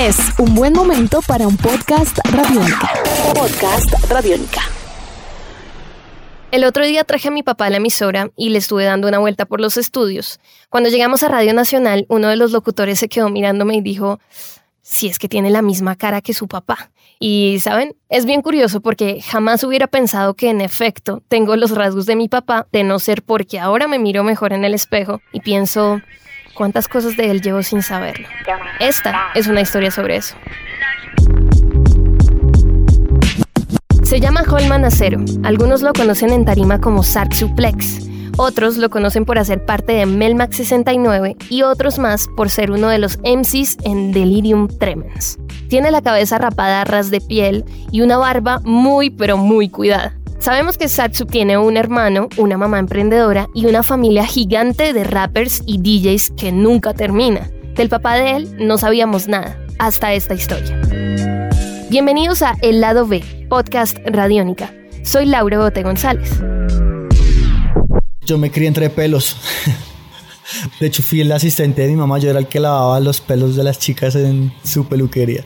Es un buen momento para un podcast radiónica. Podcast radiónica. El otro día traje a mi papá a la emisora y le estuve dando una vuelta por los estudios. Cuando llegamos a Radio Nacional, uno de los locutores se quedó mirándome y dijo, si es que tiene la misma cara que su papá. Y, ¿saben? Es bien curioso porque jamás hubiera pensado que en efecto tengo los rasgos de mi papá, de no ser porque ahora me miro mejor en el espejo y pienso, ¿cuántas cosas de él llevo sin saberlo? Esta es una historia sobre eso. Se llama Holman Acero. Algunos lo conocen en tarima como Sark Suplex. Otros lo conocen por hacer parte de Melmax 69 y otros más por ser uno de los MCs en Delirium Tremens. Tiene la cabeza rapada a ras de piel y una barba muy pero muy cuidada. Sabemos que Satsu tiene un hermano, una mamá emprendedora y una familia gigante de rappers y DJs que nunca termina. Del papá de él no sabíamos nada, hasta esta historia. Bienvenidos a El Lado B, podcast Radiónica. Soy Laura Bote González. Yo me crié entre pelos. De hecho, fui el asistente de mi mamá. Yo era el que lavaba los pelos de las chicas en su peluquería.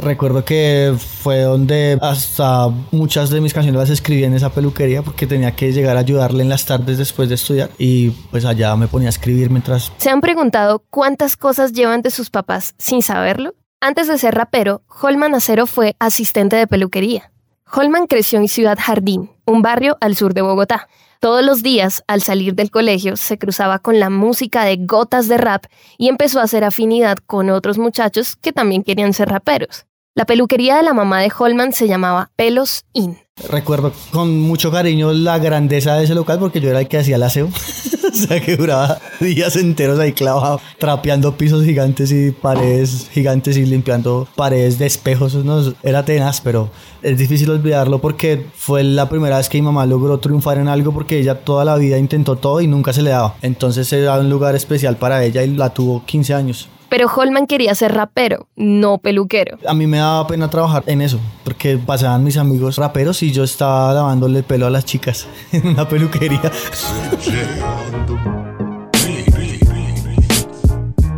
Recuerdo que fue donde hasta muchas de mis canciones las escribí en esa peluquería porque tenía que llegar a ayudarle en las tardes después de estudiar y pues allá me ponía a escribir mientras... ¿Se han preguntado cuántas cosas llevan de sus papás sin saberlo? Antes de ser rapero, Holman Acero fue asistente de peluquería. Holman creció en Ciudad Jardín, un barrio al sur de Bogotá. Todos los días, al salir del colegio, se cruzaba con la música de gotas de rap y empezó a hacer afinidad con otros muchachos que también querían ser raperos. La peluquería de la mamá de Holman se llamaba Pelos In. Recuerdo con mucho cariño la grandeza de ese local porque yo era el que hacía el aseo. o sea, que duraba días enteros ahí clavado, trapeando pisos gigantes y paredes gigantes y limpiando paredes de espejos. No, era tenaz, pero es difícil olvidarlo porque fue la primera vez que mi mamá logró triunfar en algo porque ella toda la vida intentó todo y nunca se le daba. Entonces era un lugar especial para ella y la tuvo 15 años. Pero Holman quería ser rapero, no peluquero. A mí me daba pena trabajar en eso, porque pasaban mis amigos raperos y yo estaba lavándole el pelo a las chicas en una peluquería.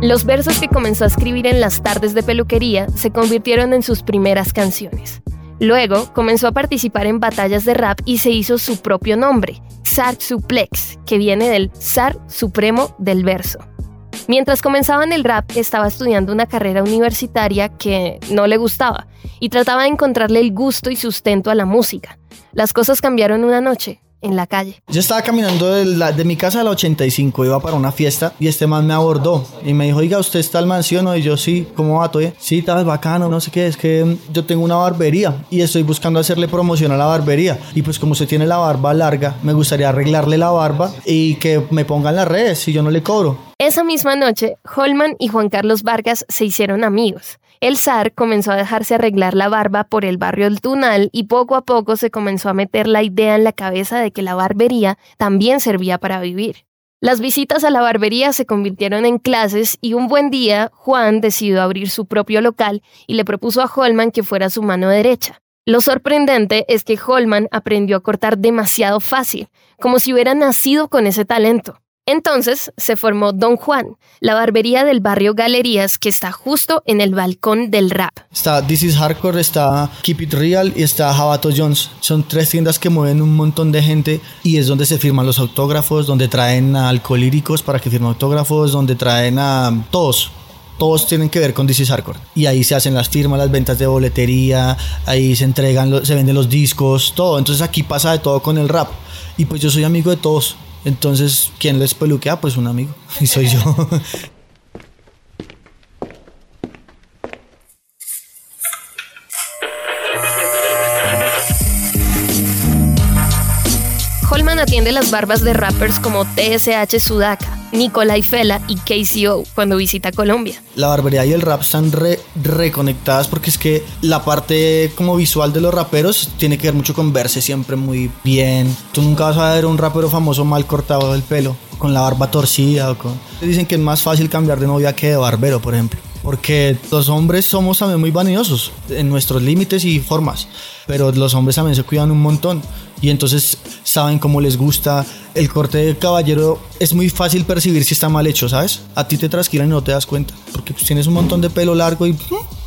Los versos que comenzó a escribir en las tardes de peluquería se convirtieron en sus primeras canciones. Luego comenzó a participar en batallas de rap y se hizo su propio nombre, Zar Suplex, que viene del Zar Supremo del Verso. Mientras comenzaba en el rap, estaba estudiando una carrera universitaria que no le gustaba y trataba de encontrarle el gusto y sustento a la música. Las cosas cambiaron una noche en la calle. Yo estaba caminando de, mi casa a la 85, iba para una fiesta y este man me abordó y me dijo, oiga, ¿usted está al mansión? Y yo, sí, ¿cómo va? ¿Todo Sí, tal, bacano, no sé qué, es que yo tengo una barbería y estoy buscando hacerle promoción a la barbería. Y pues como se tiene la barba larga, me gustaría arreglarle la barba y que me pongan las redes si yo no le cobro. Esa misma noche, Holman y Juan Carlos Vargas se hicieron amigos. El zar comenzó a dejarse arreglar la barba por el barrio del Tunal y poco a poco se comenzó a meter la idea en la cabeza de que la barbería también servía para vivir. Las visitas a la barbería se convirtieron en clases y un buen día Juan decidió abrir su propio local y le propuso a Holman que fuera su mano derecha. Lo sorprendente es que Holman aprendió a cortar demasiado fácil, como si hubiera nacido con ese talento. Entonces se formó Don Juan, la barbería del barrio Galerías que está justo en el balcón del rap. Está This is Hardcore, está Keep It Real y está Jabato Jones. Son tres tiendas que mueven un montón de gente y es donde se firman los autógrafos, donde traen a alcohólicos para que firmen autógrafos, donde traen a todos todos tienen que ver con is Hardcore. Y ahí se hacen las firmas, las ventas de boletería, ahí se entregan, se venden los discos, todo. Entonces aquí pasa de todo con el rap. Y pues yo soy amigo de todos. Entonces, ¿quién les peluquea? Pues un amigo. Y soy yo. Atiende las barbas de rappers como TSH Sudaka, Nicolai Fela y KCO cuando visita Colombia. La barbería y el rap están reconectadas porque es que la parte como visual de los raperos tiene que ver mucho con verse siempre muy bien. Tú nunca vas a ver un rapero famoso mal cortado del pelo, con la barba torcida o con... Dicen que es más fácil cambiar de novia que de barbero, por ejemplo porque los hombres somos también muy vanidosos en nuestros límites y formas, pero los hombres también se cuidan un montón y entonces saben cómo les gusta. El corte de caballero es muy fácil percibir si está mal hecho, ¿sabes? A ti te trasquilan y no te das cuenta, porque pues tienes un montón de pelo largo y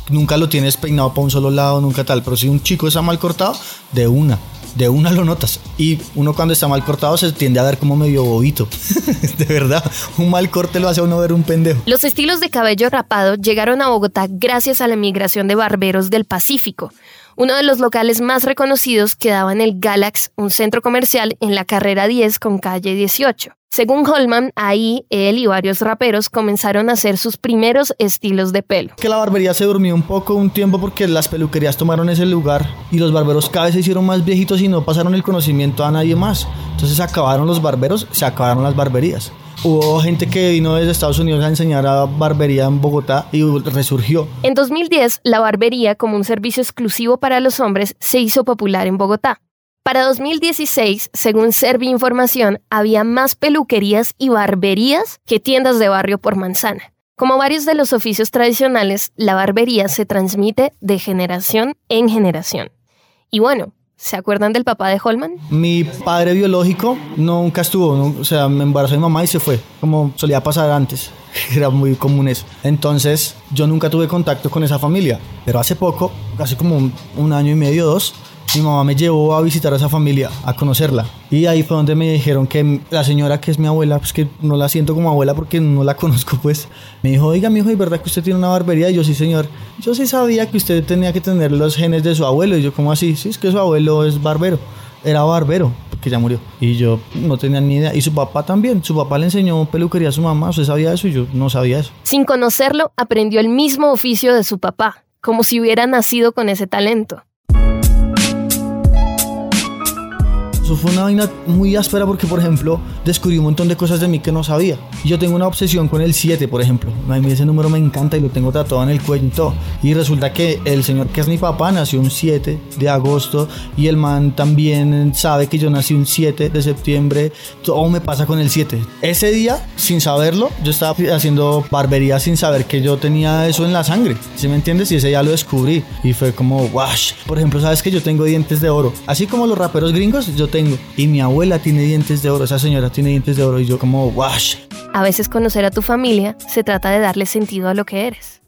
nunca lo tienes peinado para un solo lado, nunca tal. Pero si un chico está mal cortado, de una de una lo notas. Y uno cuando está mal cortado se tiende a ver como medio bobito. de verdad, un mal corte lo hace uno ver un pendejo. Los estilos de cabello rapado llegaron a Bogotá gracias a la migración de barberos del Pacífico. Uno de los locales más reconocidos quedaba en el Galax, un centro comercial en la carrera 10 con calle 18. Según Holman, ahí él y varios raperos comenzaron a hacer sus primeros estilos de pelo. Que la barbería se durmió un poco un tiempo porque las peluquerías tomaron ese lugar y los barberos cada vez se hicieron más viejitos y no pasaron el conocimiento a nadie más. Entonces se acabaron los barberos, se acabaron las barberías. Hubo gente que vino desde Estados Unidos a enseñar a barbería en Bogotá y resurgió. En 2010, la barbería como un servicio exclusivo para los hombres se hizo popular en Bogotá. Para 2016, según Servi Información, había más peluquerías y barberías que tiendas de barrio por manzana. Como varios de los oficios tradicionales, la barbería se transmite de generación en generación. Y bueno, ¿Se acuerdan del papá de Holman? Mi padre biológico nunca estuvo, o sea, me embarazó mi mamá y se fue, como solía pasar antes. Era muy común eso. Entonces, yo nunca tuve contacto con esa familia, pero hace poco, casi como un, un año y medio, dos, mi mamá me llevó a visitar a esa familia, a conocerla. Y ahí fue donde me dijeron que la señora que es mi abuela, pues que no la siento como abuela porque no la conozco, pues me dijo, oiga, mi hijo, ¿es verdad que usted tiene una barbería? Y yo, sí, señor. Yo sí sabía que usted tenía que tener los genes de su abuelo. Y yo, ¿cómo así? Sí, es que su abuelo es barbero. Era barbero, porque ya murió. Y yo no tenía ni idea. Y su papá también. Su papá le enseñó peluquería a su mamá. ¿Usted sabía eso? Y yo no sabía eso. Sin conocerlo, aprendió el mismo oficio de su papá, como si hubiera nacido con ese talento. Eso fue una vaina muy áspera porque, por ejemplo, descubrí un montón de cosas de mí que no sabía. Yo tengo una obsesión con el 7, por ejemplo. A mí ese número me encanta y lo tengo tatuado en el cuello y todo. Y resulta que el señor que es mi papá nació un 7 de agosto y el man también sabe que yo nací un 7 de septiembre. Todo me pasa con el 7. Ese día, sin saberlo, yo estaba haciendo barbería sin saber que yo tenía eso en la sangre. ¿Sí me entiendes? Y ese día lo descubrí y fue como, wash. Por ejemplo, sabes que yo tengo dientes de oro. Así como los raperos gringos, yo tengo y mi abuela tiene dientes de oro, esa señora tiene dientes de oro y yo como, wash. A veces conocer a tu familia se trata de darle sentido a lo que eres.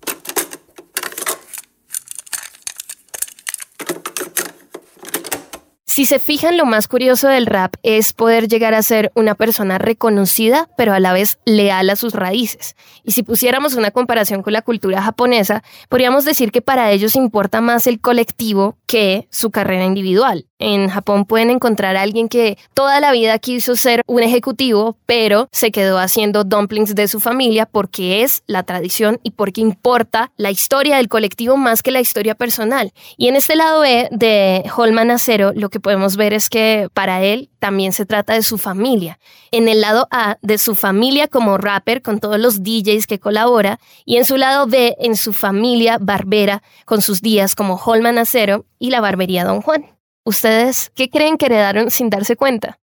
Si se fijan, lo más curioso del rap es poder llegar a ser una persona reconocida, pero a la vez leal a sus raíces. Y si pusiéramos una comparación con la cultura japonesa, podríamos decir que para ellos importa más el colectivo que su carrera individual. En Japón pueden encontrar a alguien que toda la vida quiso ser un ejecutivo, pero se quedó haciendo dumplings de su familia porque es la tradición y porque importa la historia del colectivo más que la historia personal. Y en este lado B de Holman Acero, lo que podemos ver es que para él también se trata de su familia. En el lado A, de su familia como rapper, con todos los DJs que colabora, y en su lado B, en su familia barbera, con sus días como Holman Acero y la barbería Don Juan. ¿Ustedes qué creen que heredaron sin darse cuenta?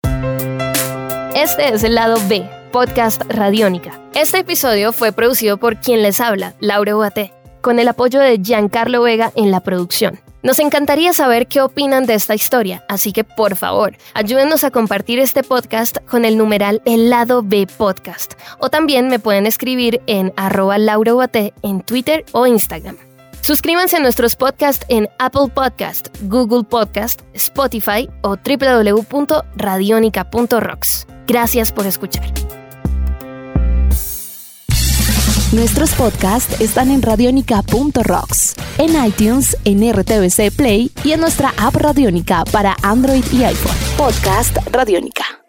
Este es el lado B, podcast Radiónica. Este episodio fue producido por quien les habla, Laura Uate, con el apoyo de Giancarlo Vega en la producción. Nos encantaría saber qué opinan de esta historia, así que por favor, ayúdenos a compartir este podcast con el numeral El lado B podcast. O también me pueden escribir en arroba en Twitter o Instagram. Suscríbanse a nuestros podcasts en Apple Podcast, Google Podcast, Spotify o www.radionica.rocks. Gracias por escuchar. Nuestros podcasts están en radionica.rocks, en iTunes, en RTVC Play y en nuestra app Radionica para Android y iPhone. Podcast Radionica.